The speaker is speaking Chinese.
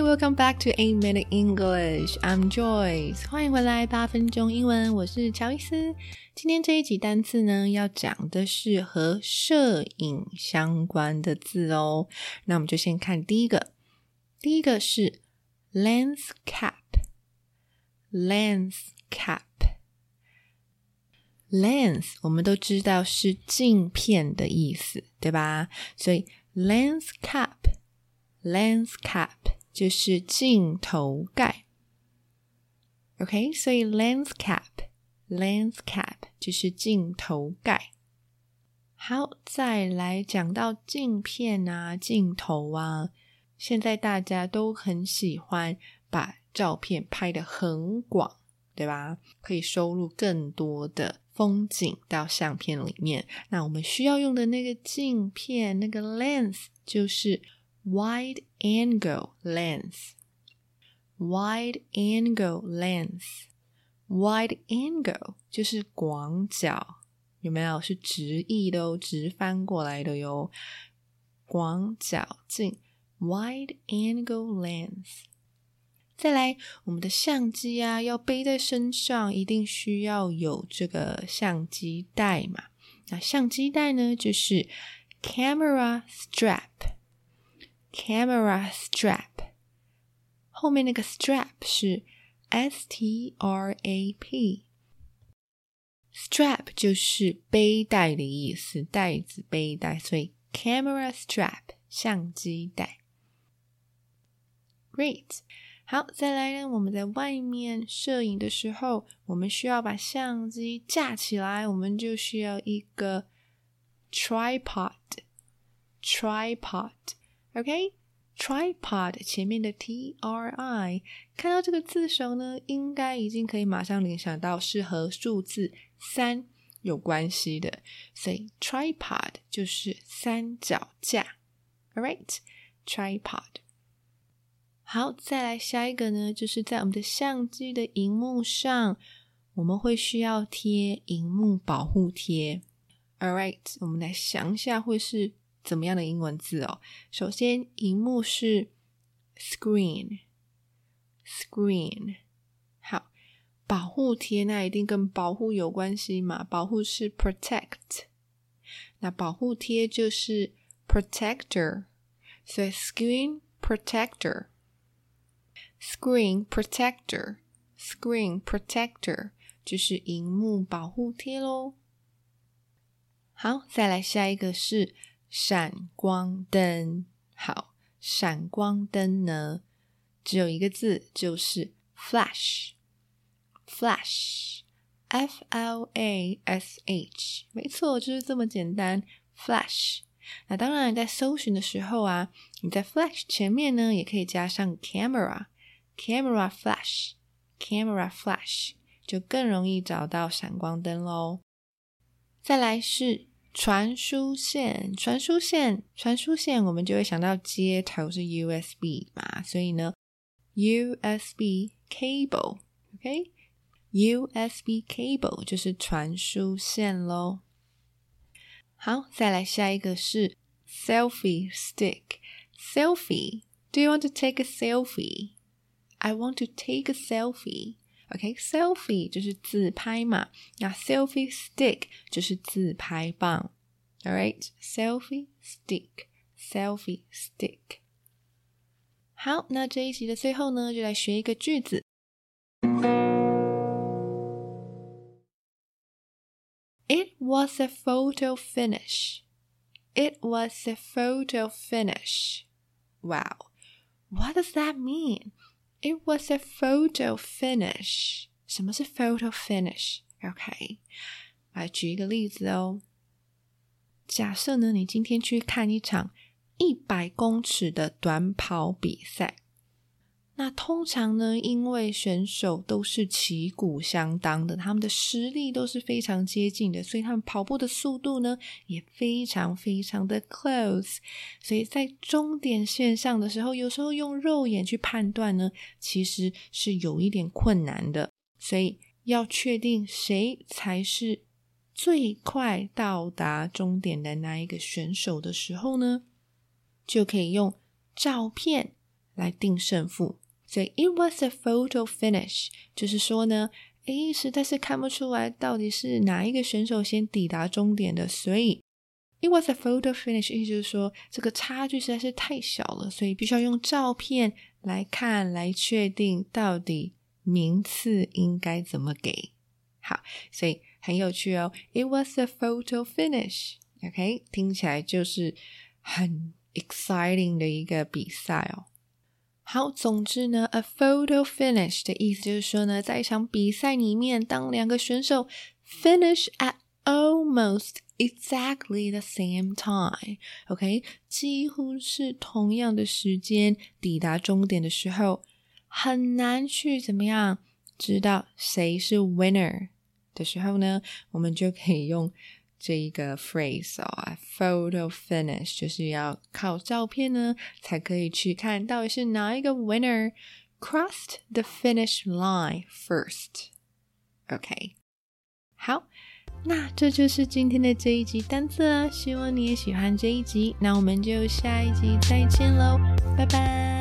Welcome back to Eight Minute English. I'm Joyce. 欢迎回来八分钟英文，我是乔伊斯。今天这一集单词呢，要讲的是和摄影相关的字哦。那我们就先看第一个，第一个是 lens cap。lens cap。lens 我们都知道是镜片的意思，对吧？所以 lens cap，lens cap。 就是镜头盖，OK，所以 lens cap，lens cap 就是镜头盖。好，再来讲到镜片啊、镜头啊，现在大家都很喜欢把照片拍得很广，对吧？可以收录更多的风景到相片里面。那我们需要用的那个镜片，那个 lens 就是。Wide angle lens, wide angle lens, wide angle 就是广角，有没有？是直译的哦，直翻过来的哟。广角镜，wide angle lens。再来，我们的相机啊，要背在身上，一定需要有这个相机带嘛。那相机带呢，就是 camera strap。Camera strap，后面那个 strap 是 S T R A P，strap 就是背带的意思，带子、背带，所以 camera strap 相机带。Great，好，再来呢，我们在外面摄影的时候，我们需要把相机架起来，我们就需要一个 tripod，tripod。 OK，tripod、前面的 T R I，看到这个字首呢，应该已经可以马上联想到是和数字三有关系的，所以 tripod 就是三脚架。All right，tripod。好，再来下一个呢，就是在我们的相机的荧幕上，我们会需要贴荧幕保护贴。All right，我们来想一下会是。怎么样的英文字哦？首先，荧幕是 screen，screen。好，保护贴那一定跟保护有关系嘛？保护是 protect，那保护贴就是 protector，所以 screen protector，screen protector，screen protector 就是荧幕保护贴喽。好，再来下一个是。闪光灯，好，闪光灯呢，只有一个字，就是 flash，flash，f l a s h，没错，就是这么简单，flash。那当然，在搜寻的时候啊，你在 flash 前面呢，也可以加上 camera，camera flash，camera flash，就更容易找到闪光灯喽。再来是。传输线，传输线，传输线，我们就会想到接头是 USB 嘛，所以呢，USB cable，OK，USB cable 就是传输线喽。好，再来下一个是 selfie stick，selfie，Do you want to take a selfie？I want to take a selfie。OK，selfie、okay, 就是自拍嘛，那 selfie stick 就是自拍棒。All right，selfie stick，selfie stick。好，那这一集的最后呢，就来学一个句子。 was a photo finish. It was a photo finish. Wow, what does that mean? It was a photo finish. 什么是 photo finish？OK，来举一个例子哦。假设呢，你今天去看一场一百公尺的短跑比赛。 那通常呢，因为选手都是旗鼓相当的，他们的实力都是非常接近的，所以他们跑步的速度呢也非常非常的 close。所以在终点线上的时候，有时候用肉眼去判断呢，其实是有一点困难的。所以要确定谁才是最快到达终点的那一个选手的时候呢，就可以用照片来定胜负。所以 it was a photo finish，就是说呢，诶，实在是看不出来到底是哪一个选手先抵达终点的，所以 it was a photo finish，意思就是说这个差距实在是太小了，所以必须要用照片来看来确定到底名次应该怎么给。好，所以很有趣哦，it was a photo finish，OK，听起来就是很 exciting 的一个比赛哦。好，总之呢，a photo finish 的意思就是说呢，在一场比赛里面，当两个选手 finish at almost exactly the same time，OK，几乎是同样的时间抵达终点的时候，很难去怎么样知道谁是 winner 的时候呢，我们就可以用。这一个 phrase 哦，photo finish 就是要靠照片呢，才可以去看到底是哪一个 winner crossed the finish line first。OK，好，那这就是今天的这一集单字了，希望你也喜欢这一集，那我们就下一集再见喽，拜拜。